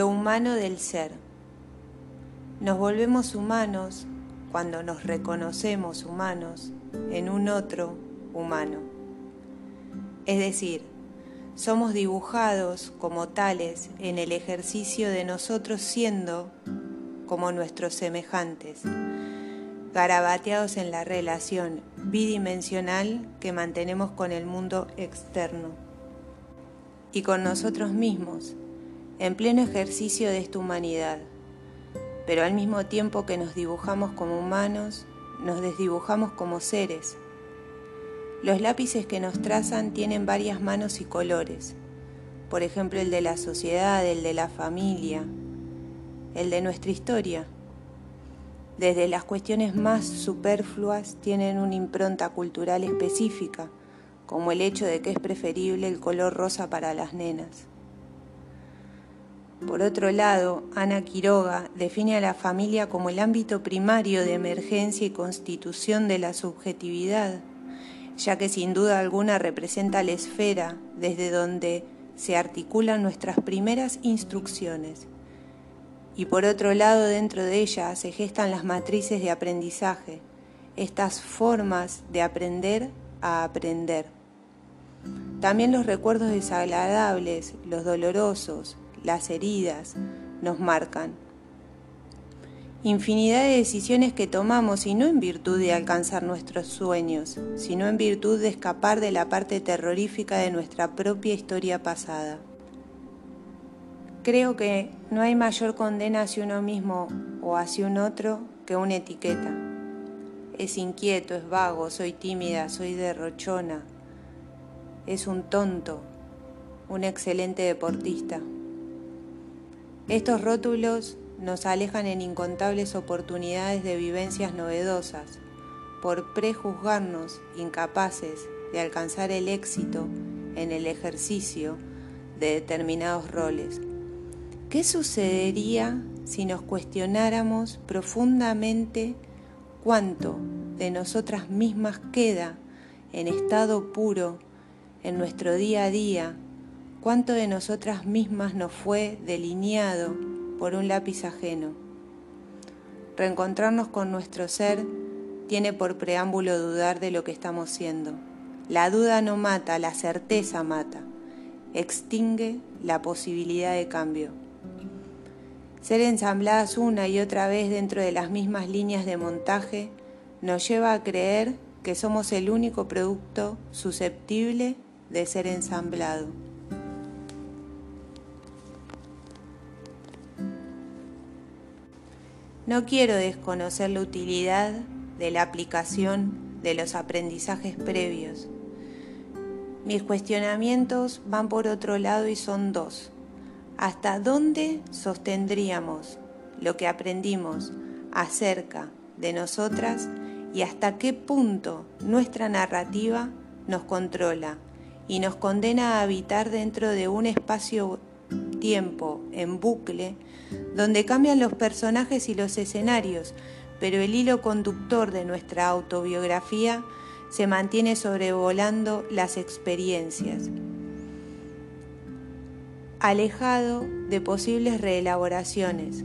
Lo humano del ser. Nos volvemos humanos cuando nos reconocemos humanos en un otro humano. Es decir, somos dibujados como tales en el ejercicio de nosotros siendo como nuestros semejantes, garabateados en la relación bidimensional que mantenemos con el mundo externo y con nosotros mismos, en pleno ejercicio de esta humanidad. Pero al mismo tiempo que nos dibujamos como humanos, nos desdibujamos como seres. Los lápices que nos trazan tienen varias manos y colores, por ejemplo el de la sociedad, el de la familia, el de nuestra historia. Desde las cuestiones más superfluas tienen una impronta cultural específica, como el hecho de que es preferible el color rosa para las nenas. Por otro lado, Ana Quiroga define a la familia como el ámbito primario de emergencia y constitución de la subjetividad, ya que sin duda alguna representa la esfera desde donde se articulan nuestras primeras instrucciones. Y por otro lado, dentro de ella se gestan las matrices de aprendizaje, estas formas de aprender a aprender. También los recuerdos desagradables, los dolorosos, las heridas nos marcan. Infinidad de decisiones que tomamos y no en virtud de alcanzar nuestros sueños, sino en virtud de escapar de la parte terrorífica de nuestra propia historia pasada. Creo que no hay mayor condena hacia uno mismo o hacia un otro que una etiqueta. Es inquieto, es vago, soy tímida, soy derrochona, es un tonto, un excelente deportista. Estos rótulos nos alejan en incontables oportunidades de vivencias novedosas, por prejuzgarnos incapaces de alcanzar el éxito en el ejercicio de determinados roles. ¿Qué sucedería si nos cuestionáramos profundamente cuánto de nosotras mismas queda en estado puro en nuestro día a día cuánto de nosotras mismas nos fue delineado por un lápiz ajeno. Reencontrarnos con nuestro ser tiene por preámbulo dudar de lo que estamos siendo. La duda no mata, la certeza mata, extingue la posibilidad de cambio. Ser ensambladas una y otra vez dentro de las mismas líneas de montaje nos lleva a creer que somos el único producto susceptible de ser ensamblado. No quiero desconocer la utilidad de la aplicación de los aprendizajes previos. Mis cuestionamientos van por otro lado y son dos. ¿Hasta dónde sostendríamos lo que aprendimos acerca de nosotras y hasta qué punto nuestra narrativa nos controla y nos condena a habitar dentro de un espacio-tiempo en bucle donde cambian los personajes y los escenarios, pero el hilo conductor de nuestra autobiografía se mantiene sobrevolando las experiencias, alejado de posibles reelaboraciones.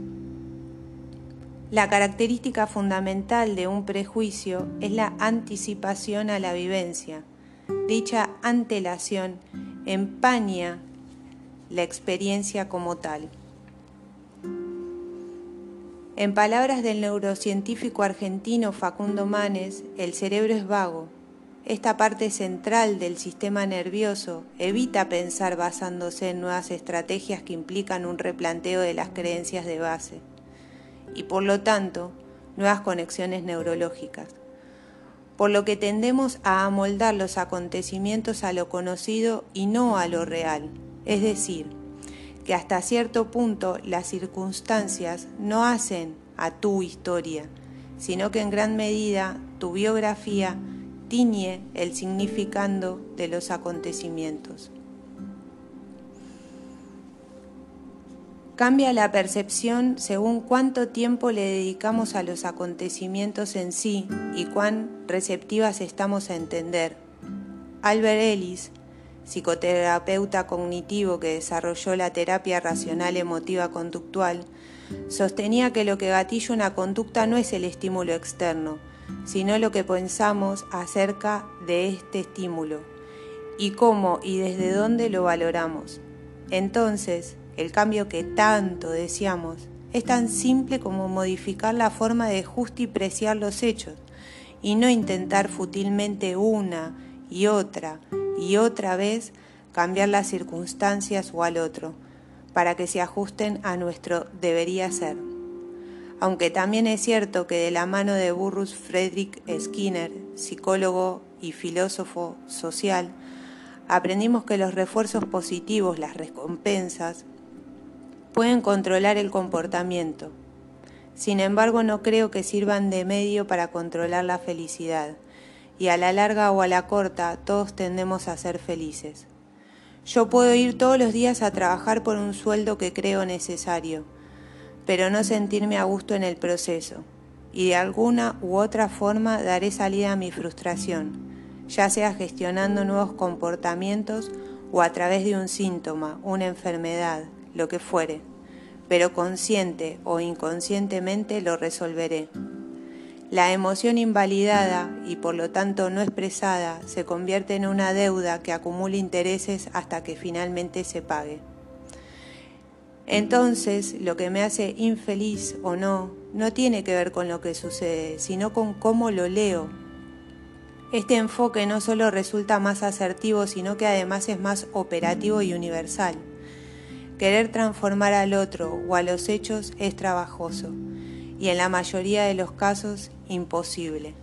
La característica fundamental de un prejuicio es la anticipación a la vivencia. Dicha antelación empaña la experiencia como tal. En palabras del neurocientífico argentino Facundo Manes, el cerebro es vago. Esta parte central del sistema nervioso evita pensar basándose en nuevas estrategias que implican un replanteo de las creencias de base y por lo tanto nuevas conexiones neurológicas. Por lo que tendemos a amoldar los acontecimientos a lo conocido y no a lo real, es decir, que hasta cierto punto las circunstancias no hacen a tu historia, sino que en gran medida tu biografía tiñe el significando de los acontecimientos. Cambia la percepción según cuánto tiempo le dedicamos a los acontecimientos en sí y cuán receptivas estamos a entender. Albert Ellis psicoterapeuta cognitivo que desarrolló la terapia racional emotiva conductual, sostenía que lo que gatilla una conducta no es el estímulo externo, sino lo que pensamos acerca de este estímulo y cómo y desde dónde lo valoramos. Entonces, el cambio que tanto deseamos es tan simple como modificar la forma de justipreciar los hechos y no intentar fútilmente una y otra y otra vez cambiar las circunstancias o al otro para que se ajusten a nuestro debería ser. Aunque también es cierto que de la mano de Burrus Friedrich Skinner, psicólogo y filósofo social, aprendimos que los refuerzos positivos, las recompensas, pueden controlar el comportamiento. Sin embargo, no creo que sirvan de medio para controlar la felicidad, y a la larga o a la corta todos tendemos a ser felices. Yo puedo ir todos los días a trabajar por un sueldo que creo necesario, pero no sentirme a gusto en el proceso, y de alguna u otra forma daré salida a mi frustración, ya sea gestionando nuevos comportamientos o a través de un síntoma, una enfermedad, lo que fuere, pero consciente o inconscientemente lo resolveré. La emoción invalidada y por lo tanto no expresada se convierte en una deuda que acumula intereses hasta que finalmente se pague. Entonces, lo que me hace infeliz o no, no tiene que ver con lo que sucede, sino con cómo lo leo. Este enfoque no solo resulta más asertivo, sino que además es más operativo y universal. Querer transformar al otro o a los hechos es trabajoso y en la mayoría de los casos imposible.